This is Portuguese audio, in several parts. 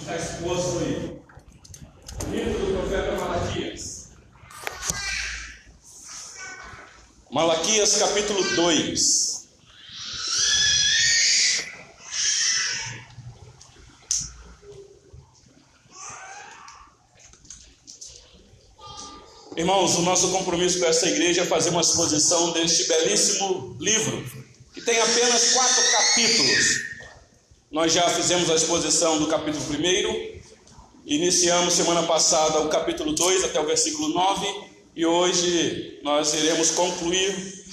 Está exposto aí. Livro do profeta Malaquias. Malaquias capítulo 2. Irmãos, o nosso compromisso com essa igreja é fazer uma exposição deste belíssimo livro, que tem apenas quatro capítulos. Nós já fizemos a exposição do capítulo 1, iniciamos semana passada o capítulo 2 até o versículo 9, e hoje nós iremos concluir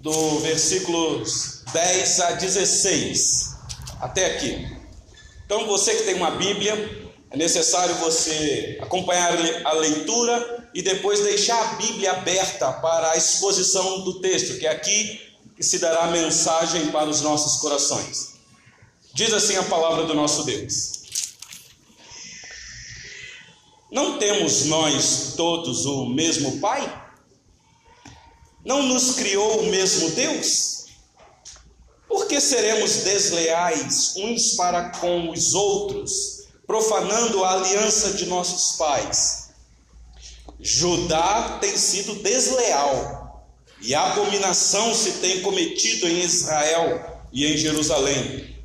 do versículos 10 a 16, até aqui. Então, você que tem uma Bíblia, é necessário você acompanhar a leitura e depois deixar a Bíblia aberta para a exposição do texto, que é aqui que se dará a mensagem para os nossos corações. Diz assim a palavra do nosso Deus: Não temos nós todos o mesmo Pai? Não nos criou o mesmo Deus? Por que seremos desleais uns para com os outros, profanando a aliança de nossos pais? Judá tem sido desleal e abominação se tem cometido em Israel e em Jerusalém,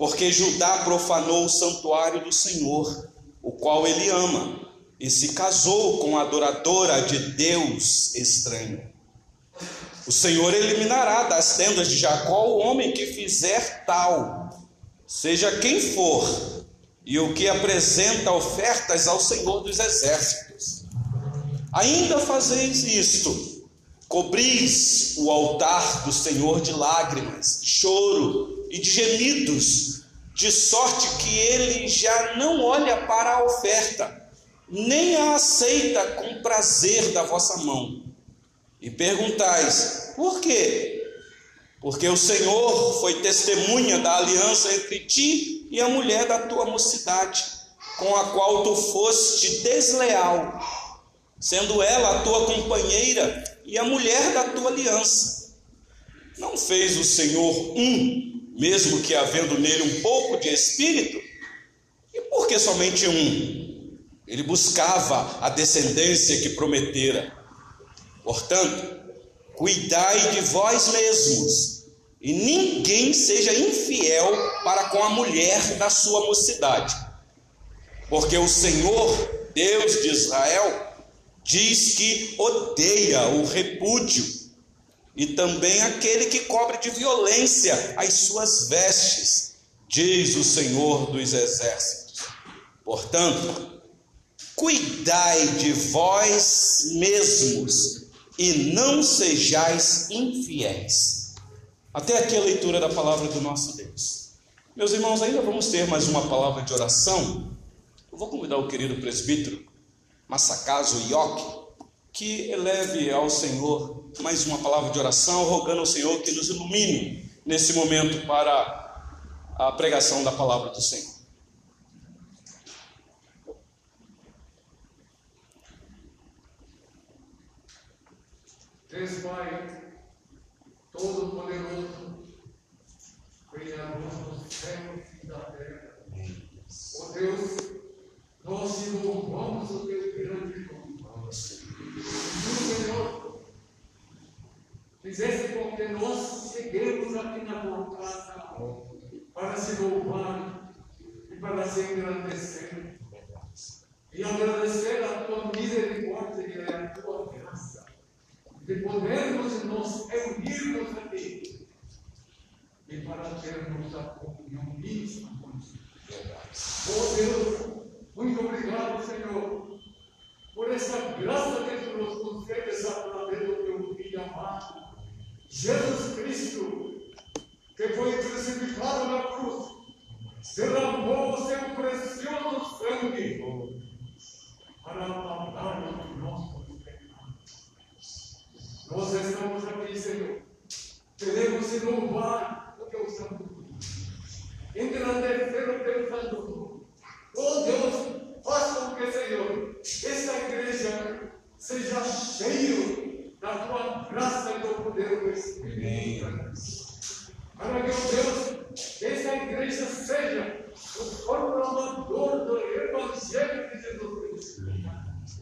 porque Judá profanou o santuário do Senhor, o qual ele ama, e se casou com a adoradora de Deus estranho. O Senhor eliminará das tendas de Jacó o homem que fizer tal, seja quem for, e o que apresenta ofertas ao Senhor dos exércitos Ainda fazeis isto: cobris o altar do Senhor de lágrimas, choro e de gemidos, de sorte que ele já não olha para a oferta, nem a aceita com prazer da vossa mão. E perguntais: por quê? Porque o Senhor foi testemunha da aliança entre ti e a mulher da tua mocidade, com a qual tu foste desleal sendo ela a tua companheira e a mulher da tua aliança. Não fez o Senhor um, mesmo que havendo nele um pouco de espírito? E por que somente um? Ele buscava a descendência que prometera. Portanto, cuidai de vós mesmos, e ninguém seja infiel para com a mulher da sua mocidade. Porque o Senhor, Deus de Israel, diz que odeia o repúdio e também aquele que cobre de violência as suas vestes, diz o Senhor dos exércitos. Portanto, cuidai de vós mesmos e não sejais infiéis. Até aqui a leitura da palavra do nosso Deus. Meus irmãos, ainda vamos ter mais uma palavra de oração. Eu vou convidar o querido presbítero Massacaso Ioki, que eleve ao Senhor mais uma palavra de oração, rogando ao Senhor que nos ilumine nesse momento para a pregação da palavra do Senhor. Deus Pai, Todo-Poderoso, Criador dos céus e da terra, ó oh Deus, nós te louvamos o teu grande nome. Senhor, fizeste com que nós cheguemos aqui na tua casa para se louvar e para se engrandecer. E agradecer a tua misericórdia e a tua graça de podermos nos reunirmos aqui e para termos a comunhão íntima contigo. Oh Deus, muito obrigado, Senhor, por essa graça que tu nos concedes através do teu Filho amado, Jesus Cristo, que foi crucificado na cruz, derramou o seu precioso sangue para apagar os nossos pecados. Nós estamos aqui, Senhor, queremos louvar o teu santo engrandecer o teu santo nome Oh Deus, faça com que, Senhor, esta igreja seja cheio da tua graça e do poder do Espírito. Para que, oh Deus, esta igreja seja o corpo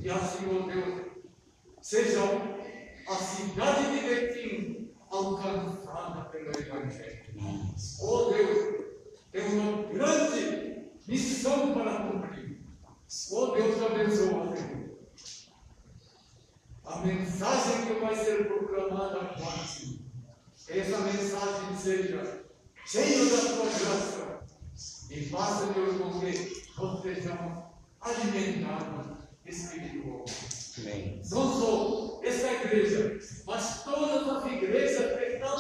E assim, ó Deus, seja a cidade de Betim alcançada pelo Evangelho. Oh Deus, tem uma grande missão para cumprir. Oh Deus, abençoa, Senhor. A mensagem que vai ser proclamada Senhor, essa mensagem seja cheia da tua graça e faça, Deus, com que nós sejamos alimentados espiritualmente. Amém. Não só esta igreja, mas todas as igrejas que estão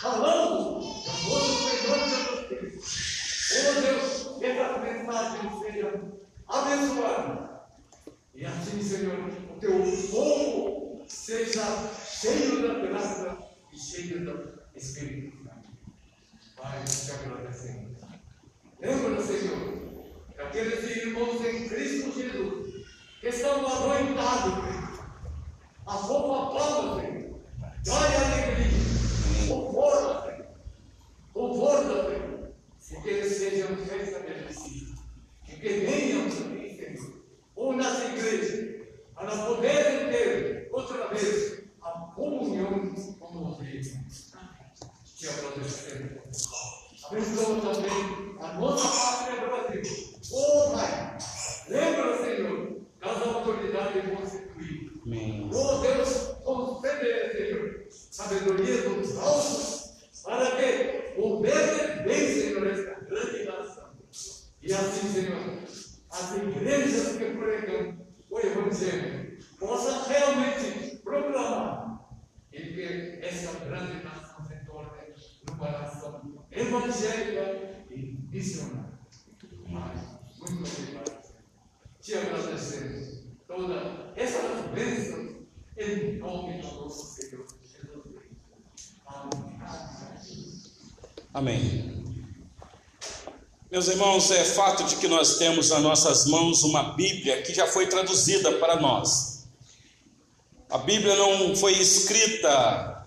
falando do nosso Senhor Jesus Cristo. Oh Deus, que essa mensagem seja abençoada. E assim, Senhor, o teu povo seja cheio da graça e cheio do Espírito Santo. Pai, nós te agradecemos. Lembra, Senhor, daqueles irmãos em Cristo Jesus que estão anoitados, Senhor. A roupa toda, Senhor. Dói alegria. Conforta, Senhor. Conforta, Senhor. E que eles sejam restabelecidos. E que venham também, Senhor. Ou nas igrejas, para poderem ter outra vez a comunhão com você. Te agradecemos. Abençoa também a nossa pátria Brasil. Oh, Pai, lembra, Senhor, das autoridades constituídas. Amém. Oh, Deus, concede, Senhor, sabedoria dos altos, para que governe bem, Senhor, esta grande nação. E assim, Senhor, as igrejas que pregam o Evangelho possam realmente proclamar e que essa grande nação se torne numa nação evangélica e missionária. Mas, muito obrigado. Te agradecemos todas essas bênçãos em nome do nosso Senhor Jesus Cristo. Amém. Amém. Meus irmãos, é fato de que nós temos nas nossas mãos uma Bíblia que já foi traduzida para nós. A Bíblia não foi escrita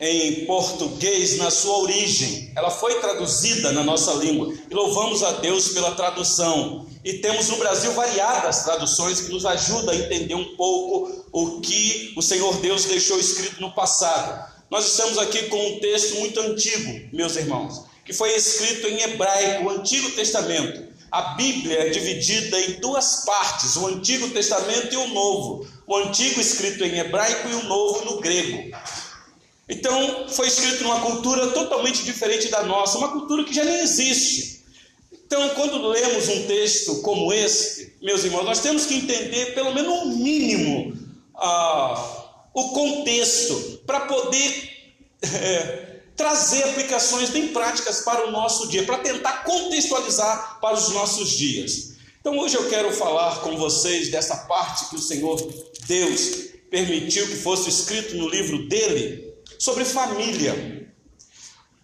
em português na sua origem, ela foi traduzida na nossa língua e louvamos a Deus pela tradução. E temos no Brasil variadas traduções que nos ajudam a entender um pouco o que o Senhor Deus deixou escrito no passado. Nós estamos aqui com um texto muito antigo, meus irmãos, que foi escrito em hebraico, o Antigo Testamento. A Bíblia é dividida em duas partes, o Antigo Testamento e o Novo. O Antigo escrito em hebraico e o Novo no grego. Então, foi escrito numa cultura totalmente diferente da nossa, uma cultura que já nem existe. Então, quando lemos um texto como esse, meus irmãos, nós temos que entender pelo menos o um mínimo ah, o contexto para poder é, trazer aplicações bem práticas para o nosso dia, para tentar contextualizar para os nossos dias. Então, hoje eu quero falar com vocês dessa parte que o Senhor Deus permitiu que fosse escrito no livro dele sobre família.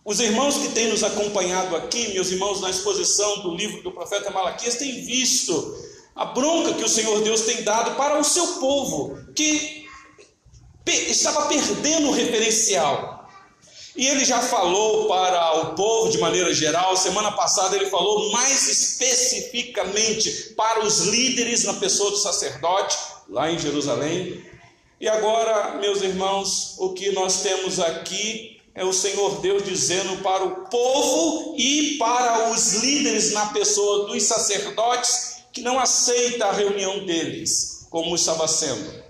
Os irmãos que têm nos acompanhado aqui, meus irmãos, na exposição do livro do profeta Malaquias, têm visto a bronca que o Senhor Deus tem dado para o seu povo, que estava perdendo o referencial. E ele já falou para o povo de maneira geral, semana passada ele falou mais especificamente para os líderes na pessoa do sacerdote, lá em Jerusalém, e agora, meus irmãos, o que nós temos aqui é o Senhor Deus dizendo para o povo e para os líderes na pessoa dos sacerdotes que não aceita a reunião deles, como estava sendo.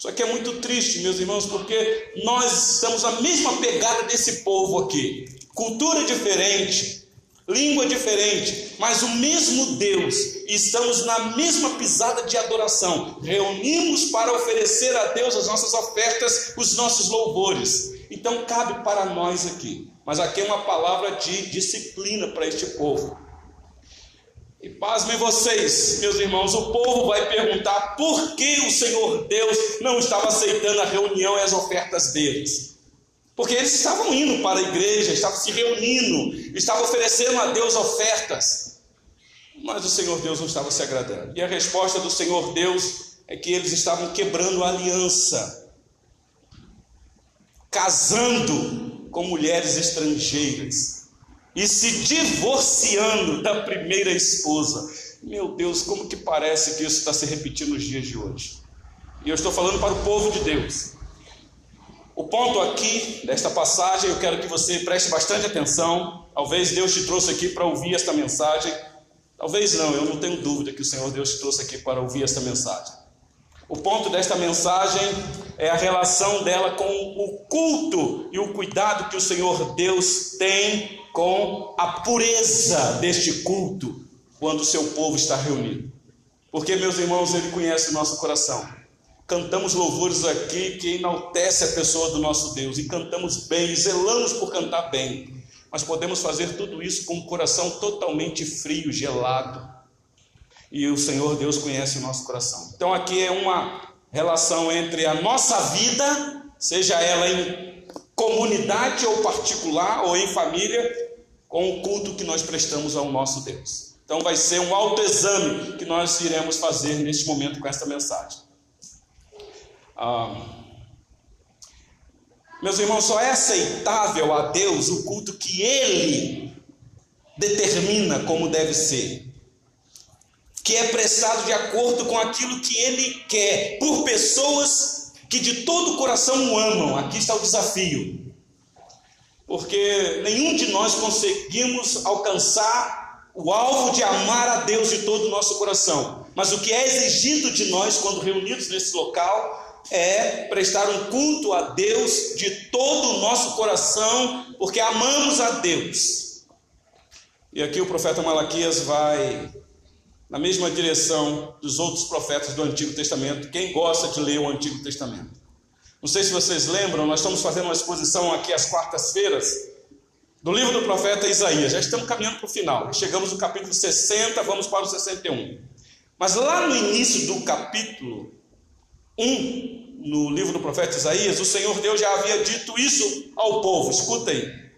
Isso aqui é muito triste, meus irmãos, porque nós estamos na mesma pegada desse povo aqui. Cultura diferente, língua diferente, mas o mesmo Deus, estamos na mesma pisada de adoração. Reunimos para oferecer a Deus as nossas ofertas, os nossos louvores. Então cabe para nós aqui. Mas aqui é uma palavra de disciplina para este povo. E pasmem vocês, meus irmãos, o povo vai perguntar por que o Senhor Deus não estava aceitando a reunião e as ofertas deles. Porque eles estavam indo para a igreja, estavam se reunindo, estavam oferecendo a Deus ofertas. Mas o Senhor Deus não estava se agradando. E a resposta do Senhor Deus é que eles estavam quebrando a aliança, casando com mulheres estrangeiras e se divorciando da primeira esposa. Meu Deus, como que parece que isso está se repetindo nos dias de hoje? E eu estou falando para o povo de Deus. O ponto aqui desta passagem, eu quero que você preste bastante atenção. Talvez Deus te trouxe aqui para ouvir esta mensagem. Talvez não, eu não tenho dúvida que o Senhor Deus te trouxe aqui para ouvir esta mensagem. O ponto desta mensagem é a relação dela com o culto e o cuidado que o Senhor Deus tem com a pureza deste culto quando o seu povo está reunido. Porque, meus irmãos, Ele conhece o nosso coração. Cantamos louvores aqui que enaltece a pessoa do nosso Deus e cantamos bem, e zelamos por cantar bem. Mas podemos fazer tudo isso com o coração totalmente frio, gelado, e o Senhor Deus conhece o nosso coração. Então aqui é uma relação entre a nossa vida, seja ela em comunidade ou particular ou em família, com o culto que nós prestamos ao nosso Deus. Então vai ser um autoexame que nós iremos fazer neste momento com esta mensagem. Ah, meus irmãos, só é aceitável a Deus o culto que Ele determina como deve ser que é prestado de acordo com aquilo que ele quer, por pessoas que de todo o coração o amam. Aqui está o desafio. Porque nenhum de nós conseguimos alcançar o alvo de amar a Deus de todo o nosso coração. Mas o que é exigido de nós quando reunidos nesse local é prestar um culto a Deus de todo o nosso coração, porque amamos a Deus. E aqui o profeta Malaquias vai na mesma direção dos outros profetas do Antigo Testamento. Quem gosta de ler o Antigo Testamento? Não sei se vocês lembram, nós estamos fazendo uma exposição aqui às quartas-feiras do livro do profeta Isaías. Já estamos caminhando para o final. Chegamos no capítulo 60, vamos para o 61. Mas lá no início do capítulo 1, no livro do profeta Isaías, o Senhor Deus já havia dito isso ao povo. Escuta aí.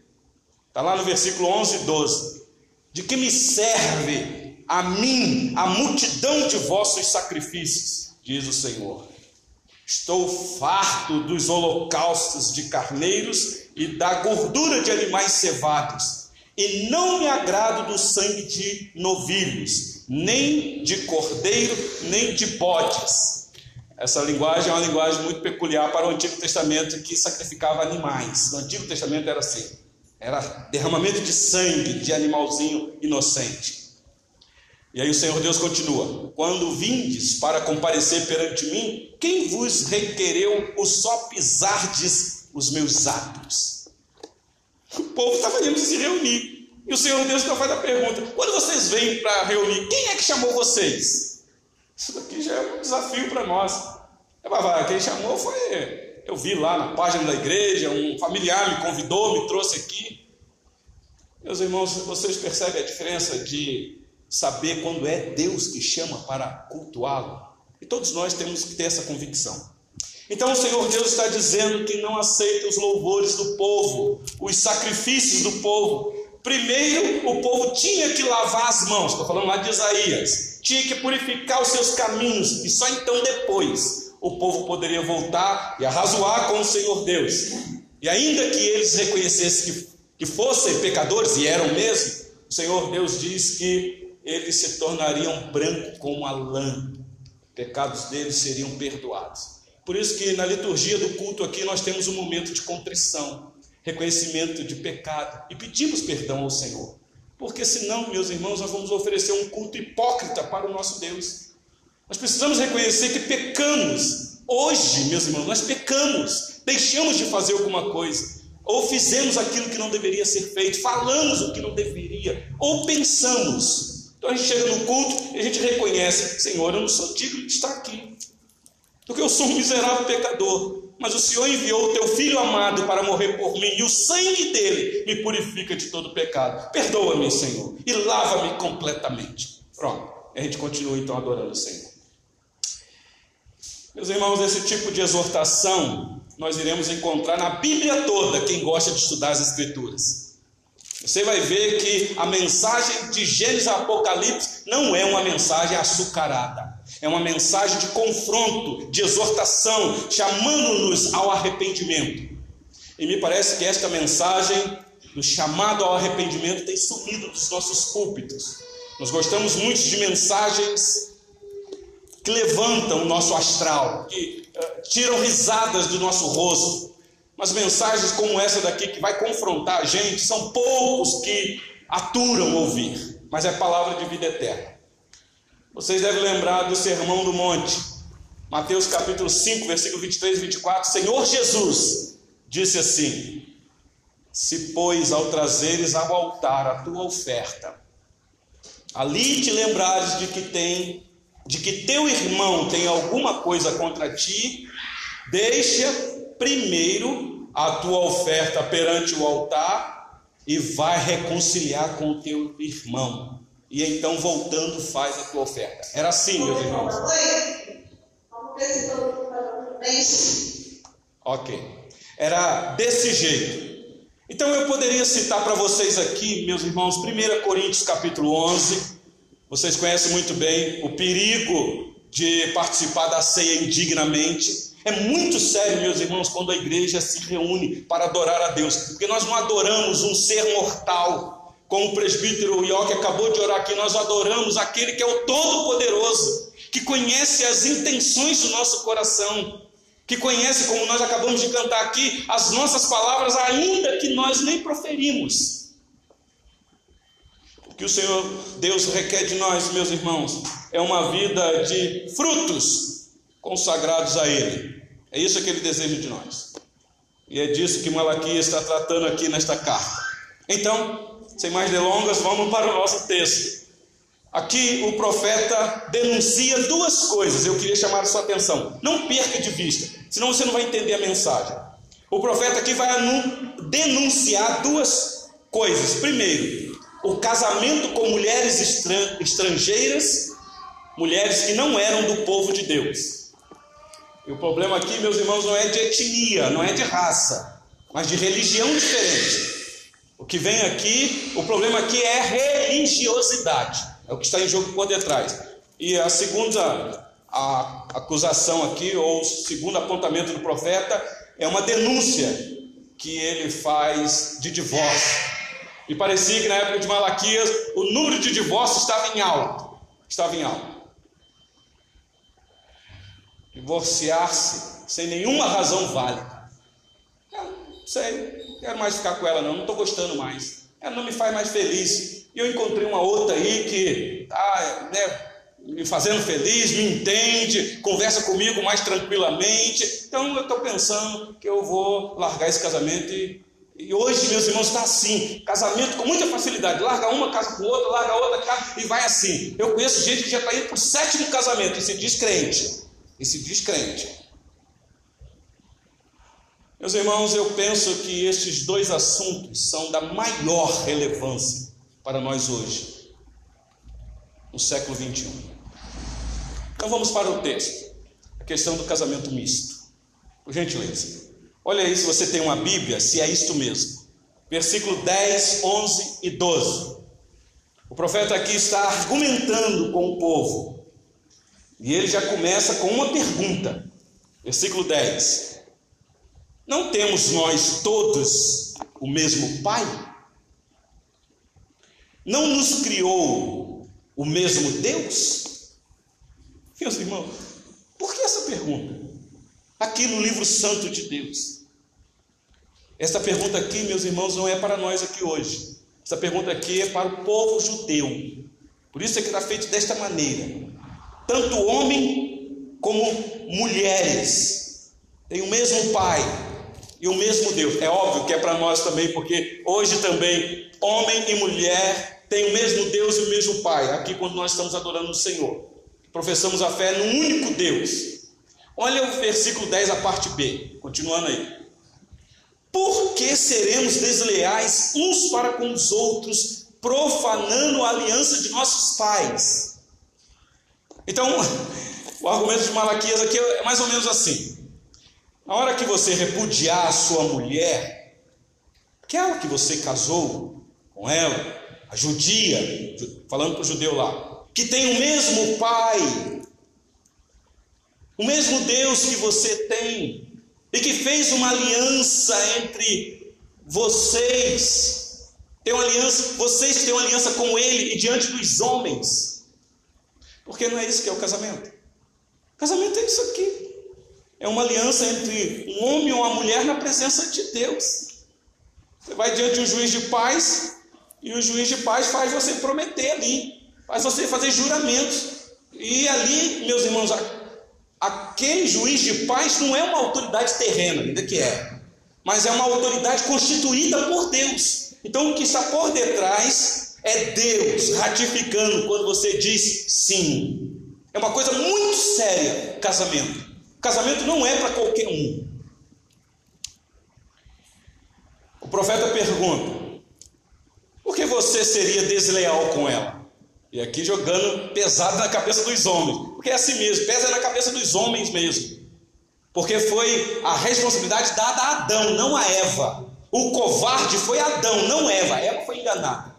Está lá no versículo 11 e 12. De que me serve a mim a multidão de vossos sacrifícios, diz o Senhor. Estou farto dos holocaustos de carneiros e da gordura de animais cevados, e não me agrado do sangue de novilhos, nem de cordeiro, nem de bodes. Essa linguagem é uma linguagem muito peculiar para o Antigo Testamento que sacrificava animais. No Antigo Testamento era assim: era derramamento de sangue de animalzinho inocente. E aí o Senhor Deus continua: Quando vindes para comparecer perante mim, quem vos requereu o só pisardes os meus atos? O povo estava indo se reunir. E o Senhor Deus então faz a pergunta: quando vocês vêm para reunir, quem é que chamou vocês? Isso daqui já é um desafio para nós. Quem chamou foi. Eu vi lá na página da igreja, um familiar me convidou, me trouxe aqui. Meus irmãos, vocês percebem a diferença de saber quando é Deus que chama para cultuá-lo. E todos nós temos que ter essa convicção. Então o Senhor Deus está dizendo que não aceita os louvores do povo, os sacrifícios do povo. Primeiro, o povo tinha que lavar as mãos, estou falando lá de Isaías, tinha que purificar os seus caminhos, e só então depois o povo poderia voltar e arrazoar com o Senhor Deus. E ainda que eles reconhecessem que, que fossem pecadores, e eram mesmo, o Senhor Deus diz que eles se tornariam brancos como a lã, pecados deles seriam perdoados. Por isso que na liturgia do culto aqui nós temos um momento de contrição, reconhecimento de pecado e pedimos perdão ao Senhor. Porque senão, meus irmãos, nós vamos oferecer um culto hipócrita para o nosso Deus. Nós precisamos reconhecer que pecamos. Hoje, meus irmãos, nós pecamos, deixamos de fazer alguma coisa, ou fizemos aquilo que não deveria ser feito, falamos o que não deveria, ou pensamos então a gente chega no culto e a gente reconhece: Senhor, eu não sou digno de estar aqui, porque eu sou um miserável pecador. Mas o Senhor enviou o teu filho amado para morrer por mim, e o sangue dele me purifica de todo pecado. Perdoa-me, Senhor, e lava-me completamente. Pronto, a gente continua então adorando o Senhor. Meus irmãos, esse tipo de exortação nós iremos encontrar na Bíblia toda, quem gosta de estudar as Escrituras. Você vai ver que a mensagem de Gênesis a Apocalipse não é uma mensagem açucarada, é uma mensagem de confronto, de exortação, chamando-nos ao arrependimento. E me parece que esta mensagem do chamado ao arrependimento tem sumido dos nossos púlpitos. Nós gostamos muito de mensagens que levantam o nosso astral, que uh, tiram risadas do nosso rosto. Mas mensagens como essa daqui, que vai confrontar a gente, são poucos que aturam ouvir, mas é palavra de vida eterna. Vocês devem lembrar do Sermão do Monte, Mateus capítulo 5, versículo 23 e 24. Senhor Jesus disse assim: Se, pois, ao trazeres ao altar a tua oferta, ali te lembrares de que tem, de que teu irmão tem alguma coisa contra ti, deixa primeiro a tua oferta perante o altar e vai reconciliar com o teu irmão e então voltando faz a tua oferta. Era assim, meus irmãos. Ok. Era desse jeito. Então eu poderia citar para vocês aqui, meus irmãos, 1 Coríntios capítulo 11. Vocês conhecem muito bem o perigo de participar da ceia indignamente. É muito sério, meus irmãos, quando a igreja se reúne para adorar a Deus, porque nós não adoramos um ser mortal, como o presbítero Ioque acabou de orar aqui, nós adoramos aquele que é o Todo-Poderoso, que conhece as intenções do nosso coração, que conhece, como nós acabamos de cantar aqui, as nossas palavras, ainda que nós nem proferimos. O que o Senhor Deus requer de nós, meus irmãos, é uma vida de frutos consagrados a Ele. É isso que Ele deseja de nós. E é disso que Malaquias está tratando aqui nesta carta. Então, sem mais delongas, vamos para o nosso texto. Aqui o profeta denuncia duas coisas, eu queria chamar a sua atenção. Não perca de vista, senão você não vai entender a mensagem. O profeta aqui vai denunciar duas coisas. Primeiro, o casamento com mulheres estrangeiras, mulheres que não eram do povo de Deus. E o problema aqui, meus irmãos, não é de etnia, não é de raça, mas de religião diferente. O que vem aqui, o problema aqui é religiosidade. É o que está em jogo por detrás. E a segunda a acusação aqui, ou o segundo apontamento do profeta, é uma denúncia que ele faz de divórcio. E parecia que na época de Malaquias o número de divórcios estava em alto. Estava em alto. Divorciar-se sem nenhuma razão válida. Não sei, quero mais ficar com ela, não, não estou gostando mais. Ela não me faz mais feliz. E eu encontrei uma outra aí que está né, me fazendo feliz, me entende, conversa comigo mais tranquilamente. Então eu estou pensando que eu vou largar esse casamento e, e hoje, meus irmãos, está assim: casamento com muita facilidade. Larga uma, casa com outra, larga outra, casa e vai assim. Eu conheço gente que já está indo para o sétimo casamento e se diz crente. E se diz crente. Meus irmãos, eu penso que estes dois assuntos são da maior relevância para nós hoje, no século 21. Então vamos para o texto, a questão do casamento misto. Por gentileza, olha aí se você tem uma Bíblia, se é isto mesmo. Versículo 10, 11 e 12. O profeta aqui está argumentando com o povo. E ele já começa com uma pergunta. Versículo 10. Não temos nós todos o mesmo Pai? Não nos criou o mesmo Deus? Meus irmãos, por que essa pergunta? Aqui no livro santo de Deus. Esta pergunta aqui, meus irmãos, não é para nós aqui hoje. Essa pergunta aqui é para o povo judeu. Por isso é que está feito desta maneira. Tanto homem como mulheres têm o mesmo Pai, e o mesmo Deus. É óbvio que é para nós também, porque hoje também homem e mulher têm o mesmo Deus e o mesmo Pai. Aqui quando nós estamos adorando o Senhor, professamos a fé no único Deus. Olha o versículo 10, a parte B, continuando aí. Por que seremos desleais uns para com os outros, profanando a aliança de nossos pais? Então, o argumento de Malaquias aqui é mais ou menos assim: na hora que você repudiar a sua mulher, aquela que você casou com ela, a judia, falando para o judeu lá, que tem o mesmo pai, o mesmo Deus que você tem, e que fez uma aliança entre vocês, Tem uma aliança, vocês têm uma aliança com ele e diante dos homens. Porque não é isso que é o casamento. O casamento é isso aqui. É uma aliança entre um homem e uma mulher na presença de Deus. Você vai diante um juiz de paz e o juiz de paz faz você prometer ali, faz você fazer juramentos. E ali, meus irmãos, aquele juiz de paz não é uma autoridade terrena, ainda que é, mas é uma autoridade constituída por Deus. Então, o que está por detrás é Deus ratificando quando você diz sim. É uma coisa muito séria, casamento. Casamento não é para qualquer um. O profeta pergunta: por que você seria desleal com ela? E aqui jogando pesado na cabeça dos homens, porque é assim mesmo, pesa na cabeça dos homens mesmo. Porque foi a responsabilidade dada a Adão, não a Eva. O covarde foi Adão, não Eva. Eva foi enganada.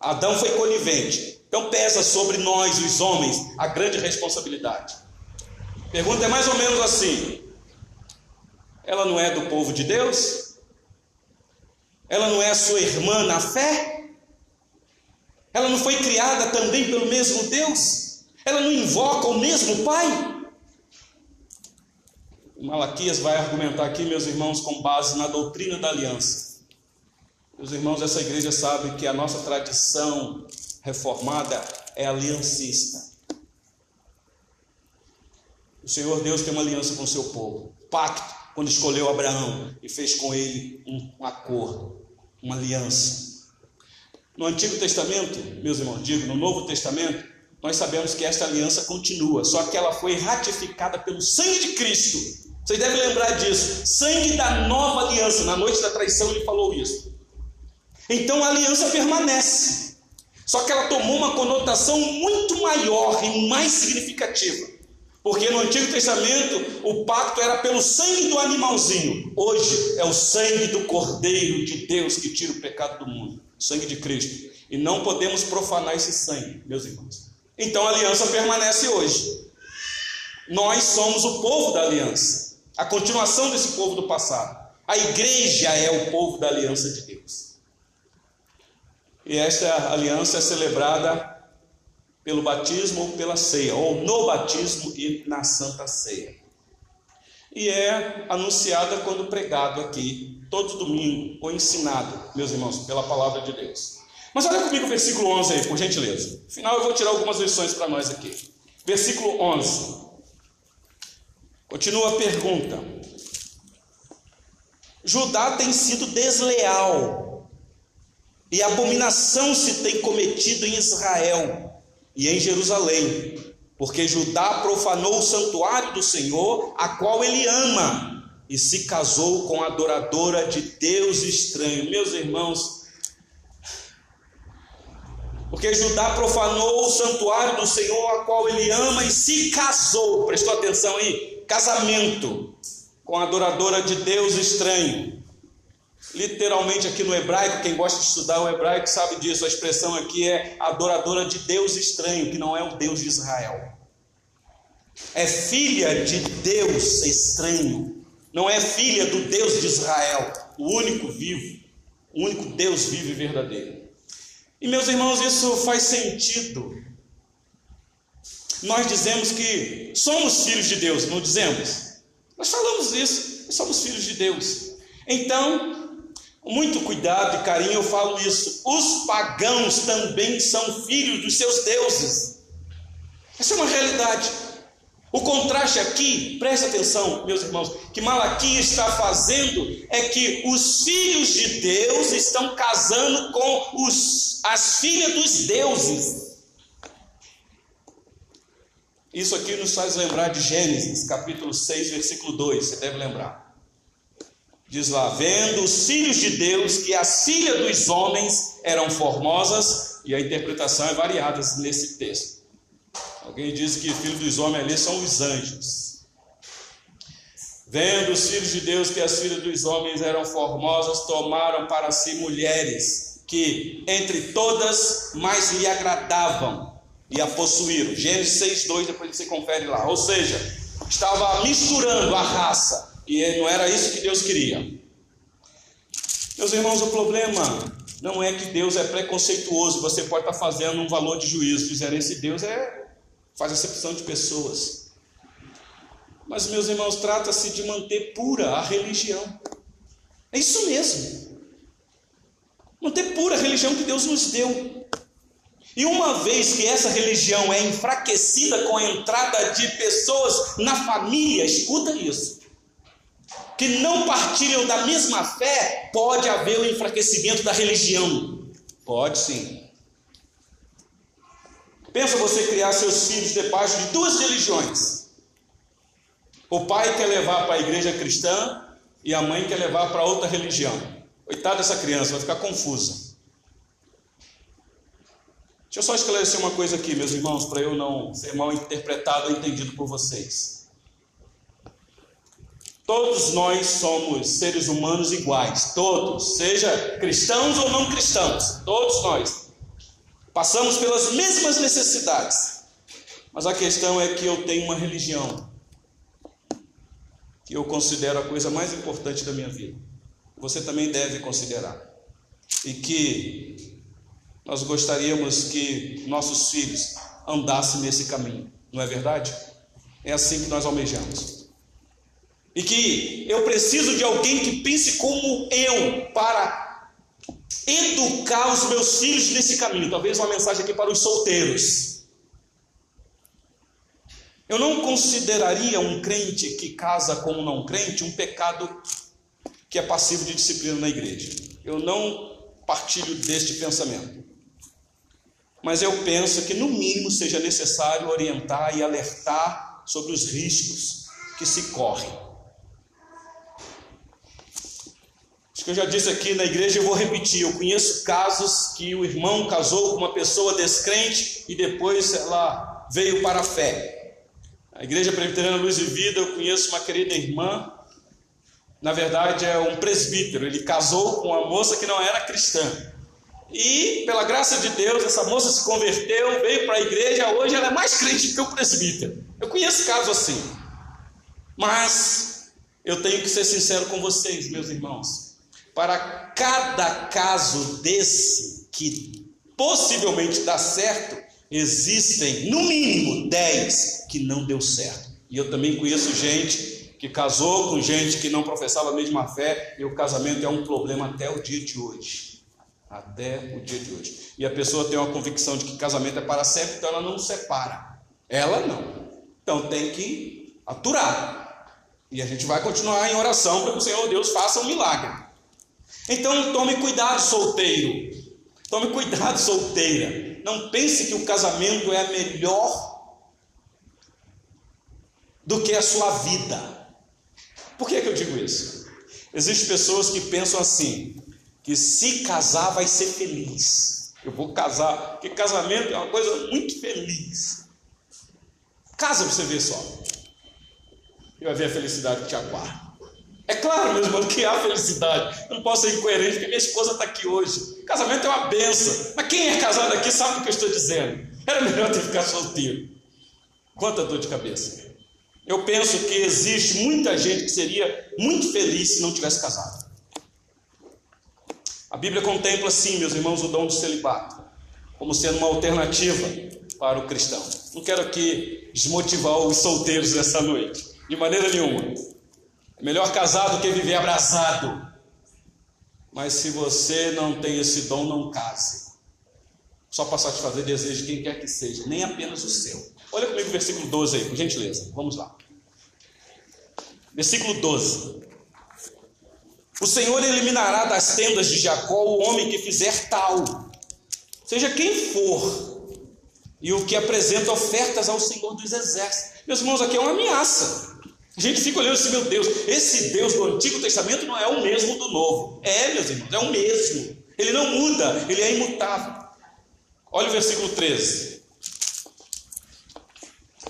Adão foi conivente. Então pesa sobre nós, os homens, a grande responsabilidade. Pergunta é mais ou menos assim: ela não é do povo de Deus? Ela não é sua irmã na fé? Ela não foi criada também pelo mesmo Deus? Ela não invoca o mesmo Pai? Malaquias vai argumentar aqui, meus irmãos, com base na doutrina da aliança. Meus irmãos, essa igreja sabe que a nossa tradição reformada é aliancista. O Senhor Deus tem uma aliança com o seu povo. Pacto, quando escolheu Abraão e fez com ele um acordo, uma aliança. No Antigo Testamento, meus irmãos, digo, no Novo Testamento, nós sabemos que esta aliança continua, só que ela foi ratificada pelo sangue de Cristo. Vocês devem lembrar disso. Sangue da nova aliança. Na noite da traição ele falou isso. Então a aliança permanece. Só que ela tomou uma conotação muito maior e mais significativa. Porque no Antigo Testamento o pacto era pelo sangue do animalzinho. Hoje é o sangue do Cordeiro de Deus que tira o pecado do mundo. O sangue de Cristo. E não podemos profanar esse sangue, meus irmãos. Então a aliança permanece hoje. Nós somos o povo da aliança. A continuação desse povo do passado. A igreja é o povo da aliança de. E esta aliança é celebrada pelo batismo ou pela ceia, ou no batismo e na santa ceia. E é anunciada quando pregado aqui, todo domingo, ou ensinado, meus irmãos, pela palavra de Deus. Mas olha comigo o versículo 11 aí, por gentileza. Afinal, eu vou tirar algumas lições para nós aqui. Versículo 11. Continua a pergunta. Judá tem sido desleal, e abominação se tem cometido em Israel e em Jerusalém, porque Judá profanou o santuário do Senhor, a qual ele ama, e se casou com a adoradora de Deus estranho. Meus irmãos, porque Judá profanou o santuário do Senhor, a qual ele ama, e se casou, prestou atenção aí? Casamento com a adoradora de Deus estranho. Literalmente aqui no hebraico, quem gosta de estudar o hebraico sabe disso, a expressão aqui é adoradora de Deus estranho, que não é o Deus de Israel. É filha de Deus estranho, não é filha do Deus de Israel, o único vivo, o único Deus vivo e verdadeiro. E meus irmãos, isso faz sentido. Nós dizemos que somos filhos de Deus, não dizemos? Nós falamos isso, somos filhos de Deus. Então, com muito cuidado e carinho eu falo isso. Os pagãos também são filhos dos seus deuses. Essa é uma realidade. O contraste aqui, preste atenção, meus irmãos, que Malaquias está fazendo é que os filhos de Deus estão casando com os, as filhas dos deuses. Isso aqui nos faz lembrar de Gênesis, capítulo 6, versículo 2, você deve lembrar. Diz lá: vendo os filhos de Deus que as filhas dos homens eram formosas, e a interpretação é variada nesse texto. Alguém diz que filhos dos homens ali são os anjos. Vendo os filhos de Deus que as filhas dos homens eram formosas, tomaram para si mulheres que entre todas mais lhe agradavam e a possuíram. Gênesis 6:2, depois você confere lá. Ou seja, estava misturando a raça e não era isso que Deus queria. Meus irmãos, o problema Não é que Deus é preconceituoso, você pode estar fazendo um valor de juízo, dizendo esse Deus é faz acepção de pessoas. Mas, meus irmãos, trata-se de manter pura a religião. É isso mesmo. Manter pura a religião que Deus nos deu. E uma vez que essa religião é enfraquecida com a entrada de pessoas na família, escuta isso, que não partilham da mesma fé, pode haver o enfraquecimento da religião. Pode sim. Pensa você criar seus filhos debaixo de duas religiões. O pai quer levar para a igreja cristã e a mãe quer levar para outra religião. Coitada dessa criança, vai ficar confusa. Deixa eu só esclarecer uma coisa aqui, meus irmãos, para eu não ser mal interpretado ou entendido por vocês. Todos nós somos seres humanos iguais, todos, seja cristãos ou não cristãos, todos nós. Passamos pelas mesmas necessidades. Mas a questão é que eu tenho uma religião que eu considero a coisa mais importante da minha vida. Você também deve considerar. E que nós gostaríamos que nossos filhos andassem nesse caminho, não é verdade? É assim que nós almejamos. E que eu preciso de alguém que pense como eu para educar os meus filhos nesse caminho. Talvez uma mensagem aqui para os solteiros. Eu não consideraria um crente que casa com um não crente um pecado que é passivo de disciplina na igreja. Eu não partilho deste pensamento. Mas eu penso que, no mínimo, seja necessário orientar e alertar sobre os riscos que se correm. Acho que eu já disse aqui na igreja, eu vou repetir. Eu conheço casos que o irmão casou com uma pessoa descrente e depois ela veio para a fé. A Igreja Presbiteriana Luz e Vida, eu conheço uma querida irmã, na verdade é um presbítero, ele casou com uma moça que não era cristã. E, pela graça de Deus, essa moça se converteu, veio para a igreja, hoje ela é mais crente que o presbítero. Eu conheço casos assim. Mas, eu tenho que ser sincero com vocês, meus irmãos. Para cada caso desse, que possivelmente dá certo, existem no mínimo 10 que não deu certo. E eu também conheço gente que casou com gente que não professava a mesma fé e o casamento é um problema até o dia de hoje. Até o dia de hoje. E a pessoa tem uma convicção de que casamento é para sempre, então ela não separa. Ela não. Então tem que aturar. E a gente vai continuar em oração para que o Senhor Deus faça um milagre. Então tome cuidado, solteiro. Tome cuidado, solteira. Não pense que o casamento é melhor do que a sua vida. Por que, é que eu digo isso? Existem pessoas que pensam assim: que se casar vai ser feliz. Eu vou casar, porque casamento é uma coisa muito feliz. Casa você ver só. E vai ver a felicidade que te aguarda. É claro, meus irmãos, que há felicidade. Eu não posso ser incoerente, porque minha esposa está aqui hoje. Casamento é uma benção. Mas quem é casado aqui sabe o que eu estou dizendo. Era melhor ter ficado solteiro. Quanta dor de cabeça. Eu penso que existe muita gente que seria muito feliz se não tivesse casado. A Bíblia contempla, sim, meus irmãos, o dom do celibato, como sendo uma alternativa para o cristão. Não quero aqui desmotivar os solteiros nessa noite, de maneira nenhuma. É melhor casar do que viver abraçado. Mas se você não tem esse dom, não case. Só para satisfazer desejo de quem quer que seja, nem apenas o seu. Olha comigo o versículo 12 aí, por gentileza. Vamos lá. Versículo 12. O Senhor eliminará das tendas de Jacó o homem que fizer tal, seja quem for, e o que apresenta ofertas ao Senhor dos exércitos. Meus irmãos, aqui é uma ameaça. A gente fica olhando assim, meu Deus, esse Deus do Antigo Testamento não é o mesmo do Novo. É, meus irmãos, é o mesmo. Ele não muda, ele é imutável. Olha o versículo 13.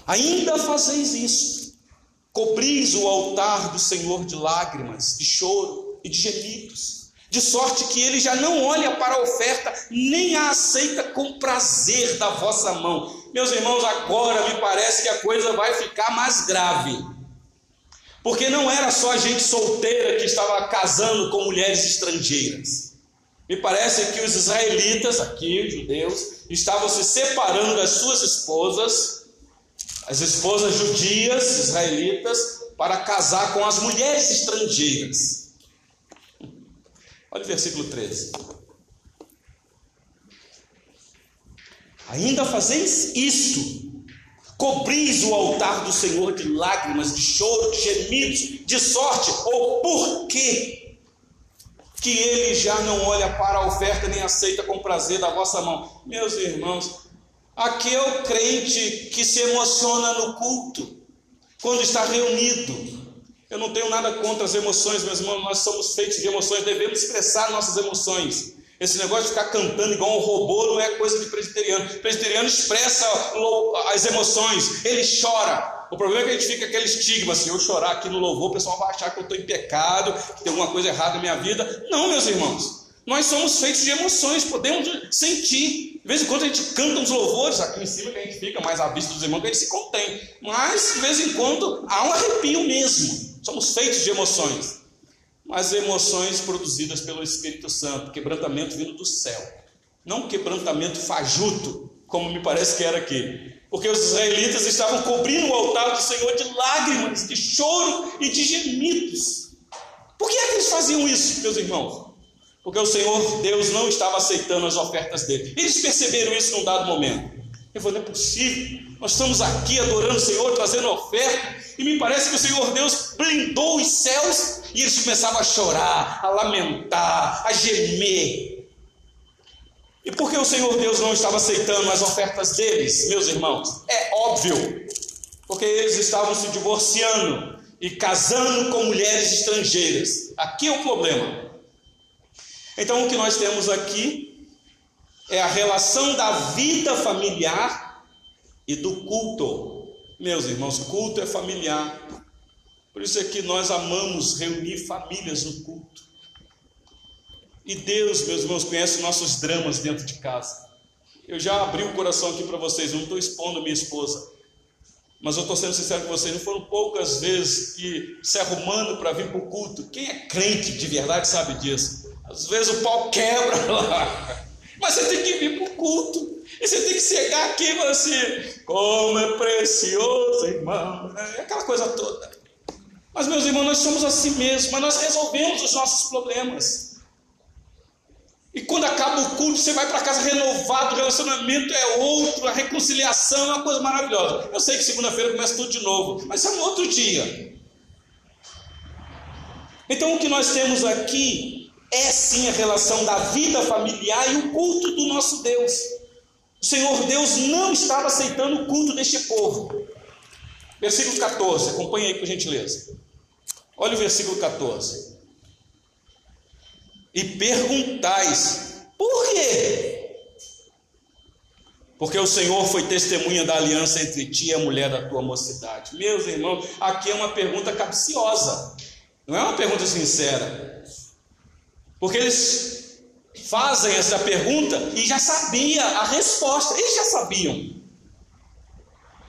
Ainda fazeis isso, cobris o altar do Senhor de lágrimas, de choro e de gemidos, de sorte que ele já não olha para a oferta, nem a aceita com prazer da vossa mão. Meus irmãos, agora me parece que a coisa vai ficar mais grave. Porque não era só gente solteira que estava casando com mulheres estrangeiras. Me parece que os israelitas, aqui, os judeus, estavam se separando das suas esposas, as esposas judias, israelitas, para casar com as mulheres estrangeiras. Olha o versículo 13. Ainda fazeis isto, cobris o altar do Senhor de lágrimas, de choro, de gemidos, de sorte, ou por quê? Que ele já não olha para a oferta nem aceita com prazer da vossa mão. Meus irmãos, aqui é o crente que se emociona no culto, quando está reunido. Eu não tenho nada contra as emoções, meus irmãos, nós somos feitos de emoções, devemos expressar nossas emoções. Esse negócio de ficar cantando igual um robô não é coisa de presbiteriano. O presbiteriano expressa as emoções, ele chora. O problema é que a gente fica aquele estigma, se eu chorar aqui no louvor, o pessoal vai achar que eu estou em pecado, que tem alguma coisa errada na minha vida. Não, meus irmãos. Nós somos feitos de emoções, podemos sentir. De vez em quando a gente canta uns louvores aqui em cima que a gente fica mais à vista dos irmãos, que a gente se contém. Mas, de vez em quando, há um arrepio mesmo. Somos feitos de emoções mas emoções produzidas pelo Espírito Santo, quebrantamento vindo do céu, não quebrantamento fajuto, como me parece que era aqui, porque os israelitas estavam cobrindo o altar do Senhor de lágrimas, de choro e de gemidos. Por que é que eles faziam isso, meus irmãos? Porque o Senhor Deus não estava aceitando as ofertas dele. Eles perceberam isso num dado momento. Eu falei, é possível. Nós estamos aqui adorando o Senhor, trazendo oferta, e me parece que o Senhor Deus blindou os céus e eles começavam a chorar, a lamentar, a gemer. E por que o Senhor Deus não estava aceitando as ofertas deles, meus irmãos? É óbvio, porque eles estavam se divorciando e casando com mulheres estrangeiras. Aqui é o problema. Então, o que nós temos aqui é a relação da vida familiar e do culto. Meus irmãos, culto é familiar. Por isso é que nós amamos reunir famílias no culto. E Deus, meus irmãos, conhece nossos dramas dentro de casa. Eu já abri o coração aqui para vocês, não estou expondo minha esposa. Mas eu estou sendo sincero com vocês, não foram poucas vezes que se arrumando para vir para o culto. Quem é crente de verdade sabe disso. Às vezes o pau quebra lá. Mas você tem que vir para o culto. E você tem que chegar aqui e falar assim: como é precioso, irmão. É aquela coisa toda. Mas, meus irmãos, nós somos assim mesmo, mas nós resolvemos os nossos problemas. E quando acaba o culto, você vai para casa renovado, o relacionamento é outro, a reconciliação é uma coisa maravilhosa. Eu sei que segunda-feira começa tudo de novo, mas é um outro dia. Então o que nós temos aqui é sim a relação da vida familiar e o culto do nosso Deus. O Senhor Deus não estava aceitando o culto deste povo. Versículo 14, acompanha aí por gentileza. Olha o versículo 14. E perguntais: por quê? Porque o Senhor foi testemunha da aliança entre ti e a mulher da tua mocidade. Meus irmãos, aqui é uma pergunta capciosa, não é uma pergunta sincera. Porque eles fazem essa pergunta e já sabia a resposta, eles já sabiam.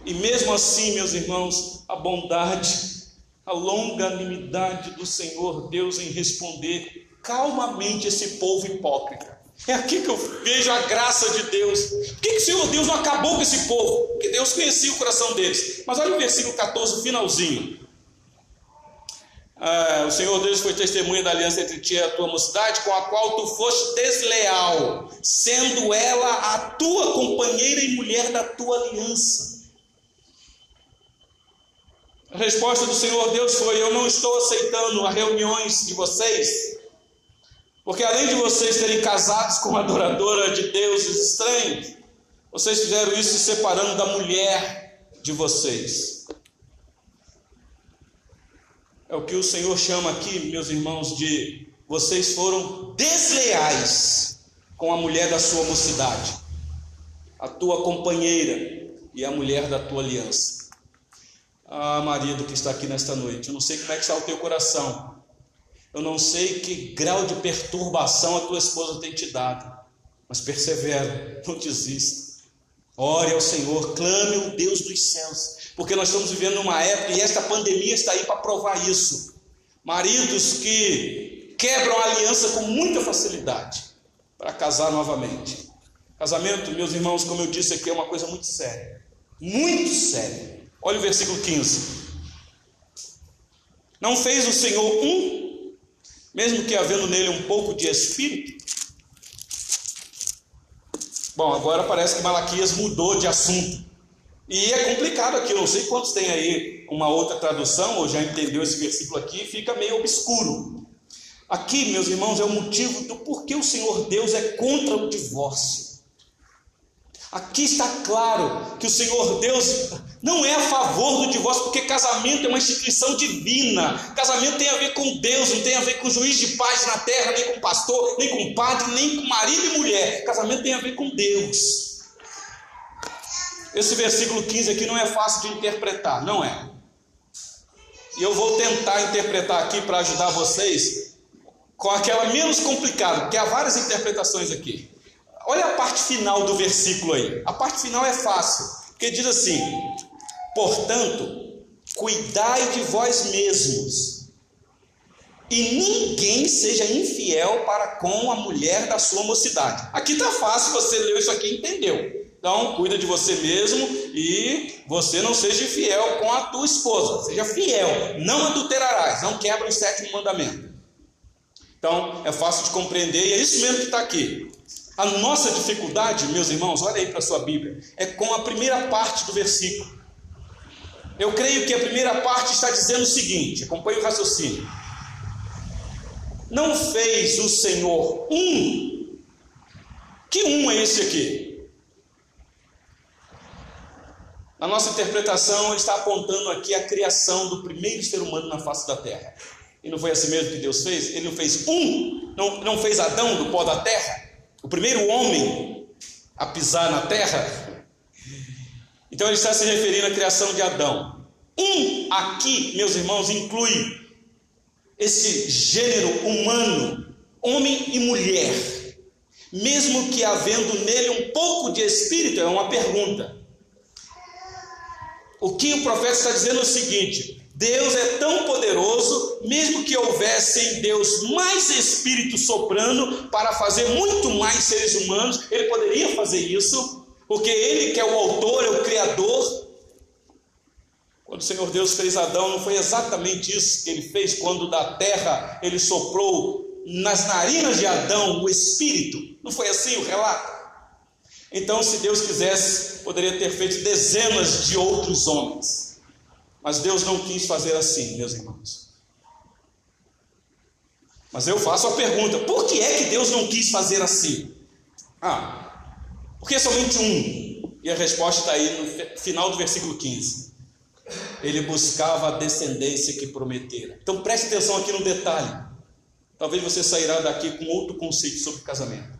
E mesmo assim, meus irmãos, a bondade, a longanimidade do Senhor Deus em responder calmamente esse povo hipócrita. É aqui que eu vejo a graça de Deus. Por que, que o Senhor Deus não acabou com esse povo? Porque Deus conhecia o coração deles. Mas olha o versículo 14, finalzinho. Ah, o Senhor Deus foi testemunha da aliança entre ti e a tua mocidade, com a qual tu foste desleal, sendo ela a tua companheira e mulher da tua aliança. A resposta do Senhor Deus foi: Eu não estou aceitando as reuniões de vocês, porque além de vocês terem casados com uma adoradora de deuses estranhos, vocês fizeram isso se separando da mulher de vocês. É o que o Senhor chama aqui, meus irmãos, de vocês foram desleais com a mulher da sua mocidade, a tua companheira e a mulher da tua aliança. Ah, marido que está aqui nesta noite, eu não sei como é que está o teu coração, eu não sei que grau de perturbação a tua esposa tem te dado, mas persevera, não desista. Ore ao Senhor, clame o Deus dos céus porque nós estamos vivendo uma época e esta pandemia está aí para provar isso. Maridos que quebram a aliança com muita facilidade. para casar novamente. Casamento, meus irmãos, como eu disse aqui, é uma coisa muito séria. Muito séria. Olha o versículo 15. Não fez o Senhor um, mesmo que havendo nele um pouco de espírito? Bom, agora parece que Malaquias mudou de assunto. E é complicado aqui, eu não sei quantos tem aí uma outra tradução, ou já entendeu esse versículo aqui, fica meio obscuro. Aqui, meus irmãos, é o motivo do porquê o Senhor Deus é contra o divórcio. Aqui está claro que o Senhor Deus não é a favor do divórcio, porque casamento é uma instituição divina. Casamento tem a ver com Deus, não tem a ver com juiz de paz na terra, nem com pastor, nem com padre, nem com marido e mulher. Casamento tem a ver com Deus. Esse versículo 15 aqui não é fácil de interpretar, não é? E eu vou tentar interpretar aqui para ajudar vocês com aquela menos complicada, porque há várias interpretações aqui. Olha a parte final do versículo aí. A parte final é fácil, porque diz assim: Portanto, cuidai de vós mesmos, e ninguém seja infiel para com a mulher da sua mocidade. Aqui está fácil, você leu isso aqui e entendeu. Então, cuida de você mesmo e você não seja fiel com a tua esposa. Seja fiel, não adulterarás, não quebra o sétimo mandamento. Então, é fácil de compreender e é isso mesmo que está aqui. A nossa dificuldade, meus irmãos, olha aí para a sua Bíblia, é com a primeira parte do versículo. Eu creio que a primeira parte está dizendo o seguinte: acompanhe o raciocínio. Não fez o Senhor um. Que um é esse aqui? Na nossa interpretação, ele está apontando aqui a criação do primeiro ser humano na face da terra. E não foi assim mesmo que Deus fez? Ele não fez um, não, não fez Adão do pó da terra? o primeiro homem a pisar na terra. Então ele está se referindo à criação de Adão. Um aqui, meus irmãos, inclui esse gênero humano, homem e mulher, mesmo que havendo nele um pouco de espírito, é uma pergunta. O que o profeta está dizendo é o seguinte: Deus é tão poderoso, mesmo que houvesse em Deus mais espírito soprando para fazer muito mais seres humanos, ele poderia fazer isso, porque ele que é o autor, é o criador. Quando o Senhor Deus fez Adão, não foi exatamente isso que ele fez quando da terra ele soprou nas narinas de Adão o espírito? Não foi assim o relato? Então, se Deus quisesse, poderia ter feito dezenas de outros homens. Mas Deus não quis fazer assim, meus irmãos. Mas eu faço a pergunta: por que é que Deus não quis fazer assim? Ah, porque somente um. E a resposta está aí no final do versículo 15. Ele buscava a descendência que prometera. Então preste atenção aqui no detalhe. Talvez você sairá daqui com outro conceito sobre casamento.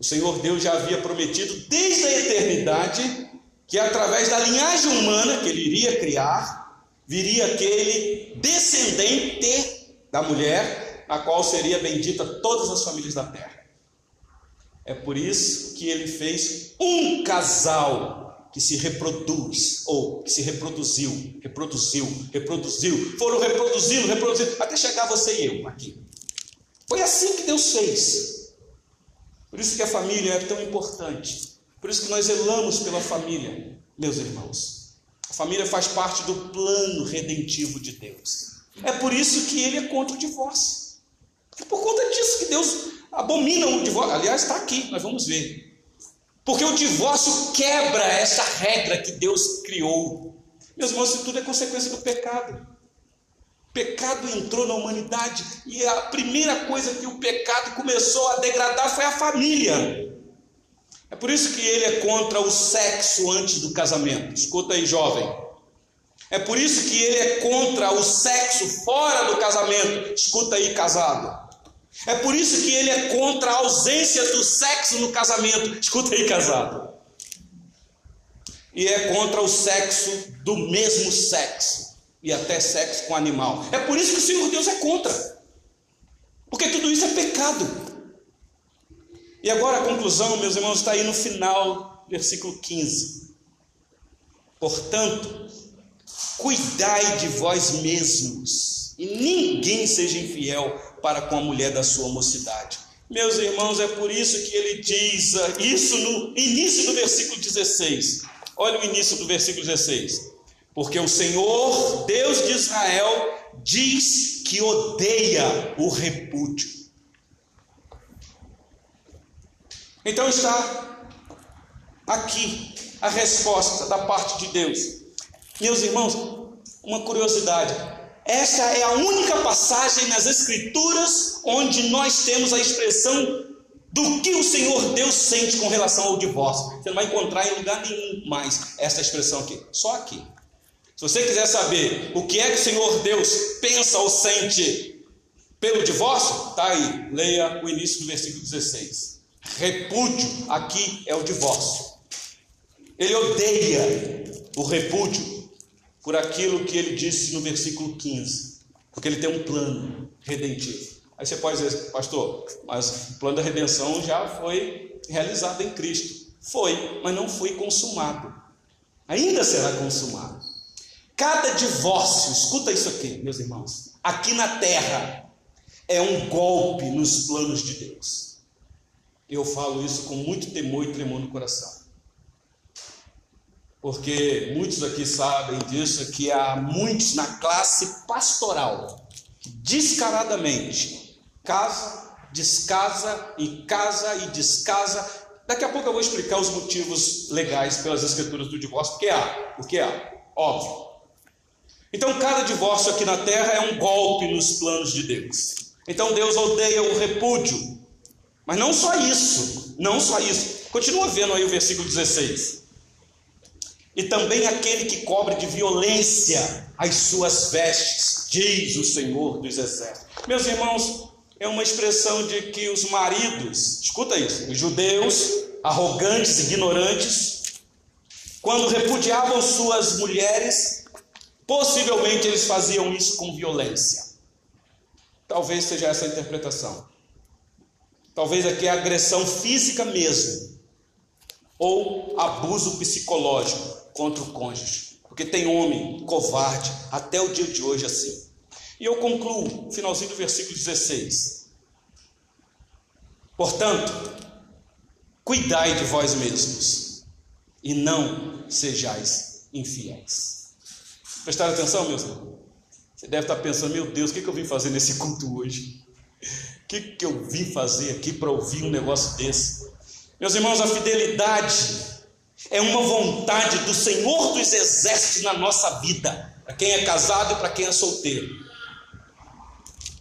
O Senhor Deus já havia prometido desde a eternidade que através da linhagem humana que ele iria criar, viria aquele descendente da mulher, a qual seria bendita todas as famílias da terra. É por isso que ele fez um casal que se reproduz, ou que se reproduziu, reproduziu, reproduziu, foram reproduzindo, reproduzindo, até chegar você e eu aqui. Foi assim que Deus fez. Por isso que a família é tão importante. Por isso que nós zelamos pela família, meus irmãos. A família faz parte do plano redentivo de Deus. É por isso que ele é contra o divórcio. É por conta disso que Deus abomina o divórcio. Aliás, está aqui, nós vamos ver. Porque o divórcio quebra essa regra que Deus criou. Meus irmãos, isso tudo é consequência do pecado. Pecado entrou na humanidade e a primeira coisa que o pecado começou a degradar foi a família. É por isso que ele é contra o sexo antes do casamento. Escuta aí, jovem. É por isso que ele é contra o sexo fora do casamento. Escuta aí, casado. É por isso que ele é contra a ausência do sexo no casamento. Escuta aí, casado. E é contra o sexo do mesmo sexo. E até sexo com animal. É por isso que o Senhor Deus é contra. Porque tudo isso é pecado. E agora a conclusão, meus irmãos, está aí no final, versículo 15. Portanto, cuidai de vós mesmos, e ninguém seja infiel para com a mulher da sua mocidade. Meus irmãos, é por isso que ele diz isso no início do versículo 16. Olha o início do versículo 16. Porque o Senhor, Deus de Israel, diz que odeia o repúdio. Então está aqui a resposta da parte de Deus. Meus irmãos, uma curiosidade: esta é a única passagem nas Escrituras onde nós temos a expressão do que o Senhor Deus sente com relação ao divórcio. Você não vai encontrar em lugar nenhum mais esta expressão aqui, só aqui. Se você quiser saber o que é que o Senhor Deus pensa ou sente pelo divórcio, tá aí, leia o início do versículo 16. Repúdio aqui é o divórcio. Ele odeia o repúdio por aquilo que ele disse no versículo 15, porque ele tem um plano redentivo. Aí você pode dizer, pastor, mas o plano da redenção já foi realizado em Cristo. Foi, mas não foi consumado. Ainda será consumado. Cada divórcio, escuta isso aqui, meus irmãos, aqui na terra, é um golpe nos planos de Deus. Eu falo isso com muito temor e tremor no coração porque muitos aqui sabem disso, que há muitos na classe pastoral descaradamente casa, descasa e casa e descasa. Daqui a pouco eu vou explicar os motivos legais pelas escrituras do divórcio, porque há, porque há, óbvio. Então, cada divórcio aqui na terra é um golpe nos planos de Deus. Então, Deus odeia o repúdio. Mas não só isso, não só isso. Continua vendo aí o versículo 16 e também aquele que cobre de violência as suas vestes, diz o Senhor dos Exércitos. Meus irmãos, é uma expressão de que os maridos, escuta isso, os judeus, arrogantes, ignorantes, quando repudiavam suas mulheres, possivelmente eles faziam isso com violência. Talvez seja essa a interpretação. Talvez aqui é agressão física mesmo, ou abuso psicológico contra o cônjuge. Porque tem homem covarde até o dia de hoje assim. E eu concluo, finalzinho do versículo 16. Portanto, cuidai de vós mesmos e não sejais infiéis. Prestaram atenção, meus irmãos? Você deve estar pensando, meu Deus, o que, eu vim fazer nesse culto hoje? O que, que eu vim fazer aqui para ouvir um negócio desse? Meus irmãos, a fidelidade é uma vontade do Senhor dos Exércitos na nossa vida, para quem é casado e para quem é solteiro.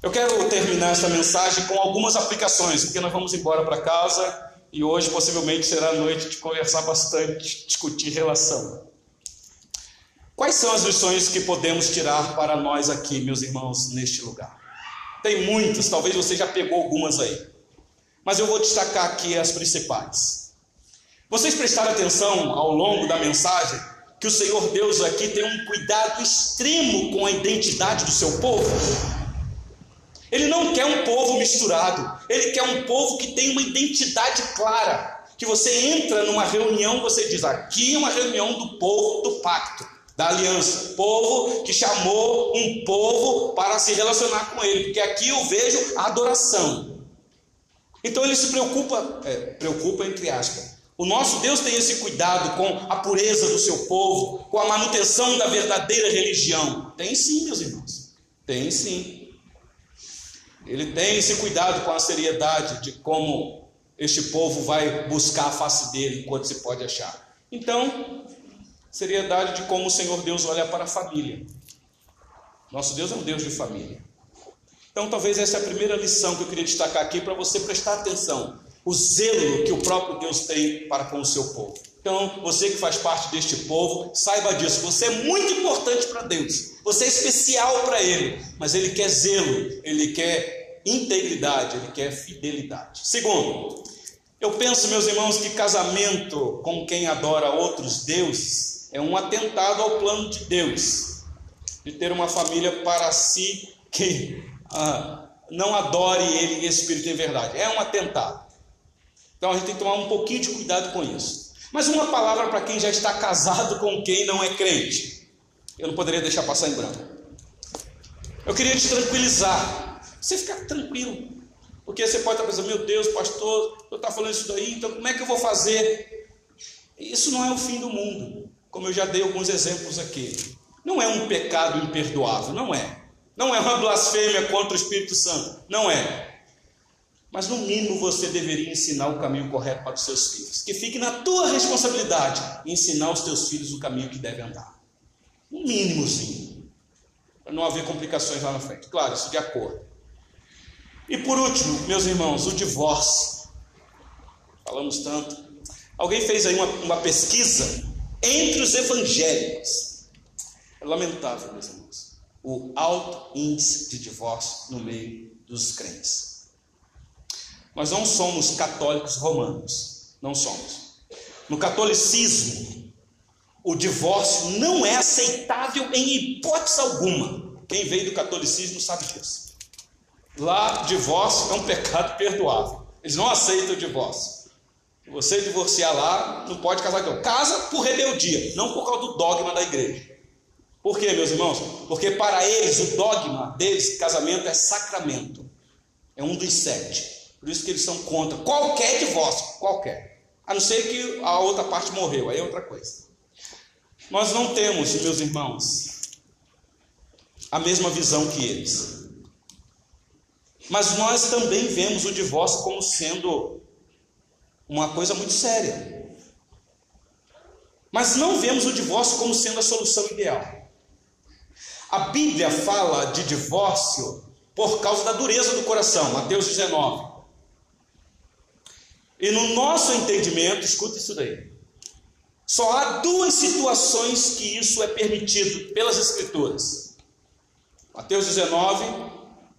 Eu quero terminar essa mensagem com algumas aplicações, porque nós vamos embora para casa e hoje possivelmente será a noite de conversar bastante, discutir relação. Quais são as lições que podemos tirar para nós aqui, meus irmãos, neste lugar? Tem muitas, talvez você já pegou algumas aí, mas eu vou destacar aqui as principais. Vocês prestaram atenção ao longo da mensagem que o Senhor Deus aqui tem um cuidado extremo com a identidade do seu povo? Ele não quer um povo misturado, ele quer um povo que tem uma identidade clara. Que você entra numa reunião, você diz: aqui é uma reunião do povo do pacto, da aliança, povo que chamou um povo para se relacionar com ele, porque aqui eu vejo a adoração. Então ele se preocupa, é, preocupa entre aspas, o nosso Deus tem esse cuidado com a pureza do seu povo, com a manutenção da verdadeira religião. Tem sim, meus irmãos. Tem sim. Ele tem esse cuidado com a seriedade de como este povo vai buscar a face dele enquanto se pode achar. Então, seriedade de como o Senhor Deus olha para a família. Nosso Deus é um Deus de família. Então, talvez essa é a primeira lição que eu queria destacar aqui para você prestar atenção o zelo que o próprio Deus tem para com o seu povo. Então, você que faz parte deste povo, saiba disso. Você é muito importante para Deus. Você é especial para Ele. Mas Ele quer zelo, Ele quer integridade, Ele quer fidelidade. Segundo, eu penso, meus irmãos, que casamento com quem adora outros deuses é um atentado ao plano de Deus, de ter uma família para si que ah, não adore Ele em espírito e verdade. É um atentado. Então a gente tem que tomar um pouquinho de cuidado com isso. Mas uma palavra para quem já está casado com quem não é crente. Eu não poderia deixar passar em branco. Eu queria te tranquilizar. Você ficar tranquilo. Porque você pode estar pensando, meu Deus, pastor, eu estou falando isso daí, então como é que eu vou fazer? Isso não é o fim do mundo, como eu já dei alguns exemplos aqui. Não é um pecado imperdoável, não é. Não é uma blasfêmia contra o Espírito Santo, não é. Mas no mínimo você deveria ensinar o caminho correto para os seus filhos. Que fique na tua responsabilidade ensinar os teus filhos o caminho que devem andar. No mínimozinho. Para não haver complicações lá na frente. Claro, isso de acordo. E por último, meus irmãos, o divórcio. Falamos tanto. Alguém fez aí uma, uma pesquisa entre os evangélicos. É lamentável, meus irmãos. O alto índice de divórcio no meio dos crentes. Nós não somos católicos romanos, não somos. No catolicismo, o divórcio não é aceitável em hipótese alguma. Quem veio do catolicismo sabe disso. Lá, divórcio é um pecado perdoável. Eles não aceitam o divórcio. Você divorciar lá, não pode casar com Casa por rebeldia, não por causa do dogma da igreja. Por quê, meus irmãos? Porque para eles o dogma deles, casamento é sacramento. É um dos sete. Por isso que eles são contra qualquer divórcio, qualquer. A não ser que a outra parte morreu, aí é outra coisa. Nós não temos, meus irmãos, a mesma visão que eles. Mas nós também vemos o divórcio como sendo uma coisa muito séria. Mas não vemos o divórcio como sendo a solução ideal. A Bíblia fala de divórcio por causa da dureza do coração, Mateus 19. E no nosso entendimento, escuta isso daí. Só há duas situações que isso é permitido pelas Escrituras. Mateus 19,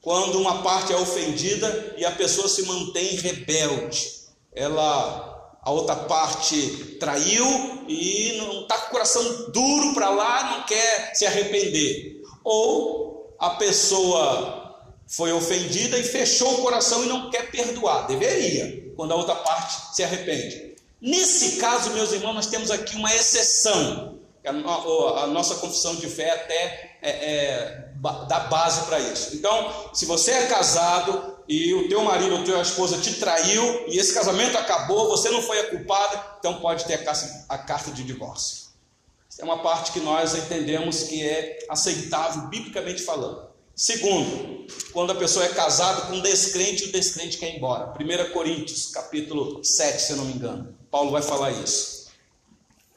quando uma parte é ofendida e a pessoa se mantém rebelde. Ela, a outra parte traiu e não está com o coração duro para lá, não quer se arrepender. Ou a pessoa foi ofendida e fechou o coração e não quer perdoar. Deveria, quando a outra parte se arrepende. Nesse caso, meus irmãos, nós temos aqui uma exceção. A, nossa confissão de fé até é, é, dá base para isso. Então, se você é casado e o teu marido ou tua esposa te traiu e esse casamento acabou, você não foi a culpada, então pode ter a, carta de divórcio. Essa é uma parte que nós entendemos que é aceitável, biblicamente falando. Segundo, quando a pessoa é casada com um descrente o descrente quer ir embora. 1 Coríntios, capítulo 7, se eu não me engano. Paulo vai falar isso.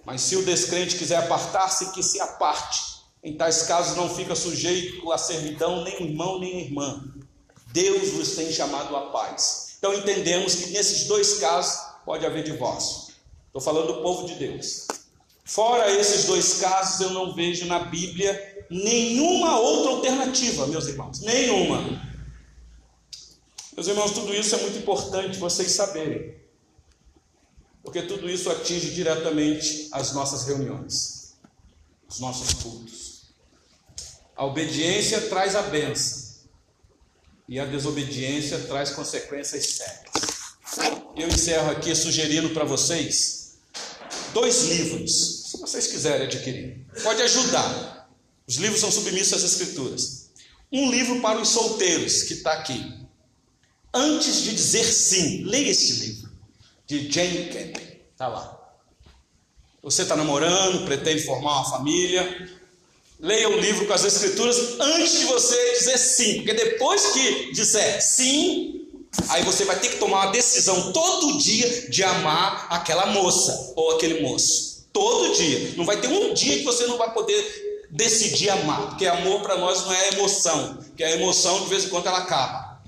Mas se o descrente quiser apartar-se, que se aparte. Em tais casos não fica sujeito à servidão nem irmão nem irmã. Deus vos tem chamado à paz. Então entendemos que nesses dois casos pode haver divórcio. Estou falando do povo de Deus. Fora esses dois casos, eu não vejo na Bíblia nenhuma outra alternativa, meus irmãos, nenhuma. Meus irmãos, tudo isso é muito importante vocês saberem, porque tudo isso atinge diretamente as nossas reuniões, os nossos cultos. A obediência traz a benção, e a desobediência traz consequências sérias. Eu encerro aqui sugerindo para vocês dois livros, se vocês quiserem adquirir, pode ajudar os livros são submissos às Escrituras. Um livro para os solteiros, que está aqui. Antes de dizer sim, leia este livro, de Jane Camp. Está lá. Você está namorando, pretende formar uma família. Leia o livro com as Escrituras antes de você dizer sim, porque depois que disser sim, aí você vai ter que tomar uma decisão todo dia de amar aquela moça ou aquele moço. Todo dia. Não vai ter um dia que você não vai poder decidir amar, porque amor para nós não é emoção, que a emoção de vez em quando ela acaba.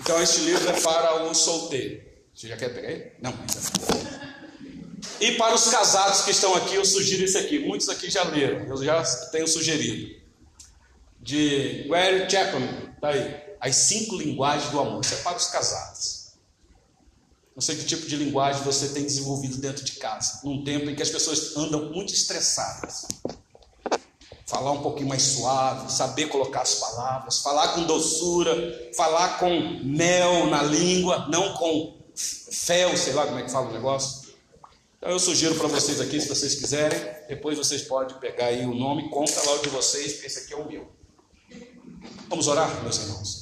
Então este livro é para o solteiro. Você já quer pegar ele? Não, ainda não. E para os casados que estão aqui, eu sugiro esse aqui. Muitos aqui já leram, eu já tenho sugerido. De Gary Chapman, tá aí. As cinco linguagens do amor. Isso é para os casados. Não sei que tipo de linguagem você tem desenvolvido dentro de casa, num tempo em que as pessoas andam muito estressadas falar um pouquinho mais suave, saber colocar as palavras, falar com doçura, falar com mel na língua, não com fel, sei lá como é que fala o negócio. Então eu sugiro para vocês aqui, se vocês quiserem, depois vocês podem pegar aí o nome, compra lá o de vocês, porque esse aqui é o meu. Vamos orar, meus irmãos.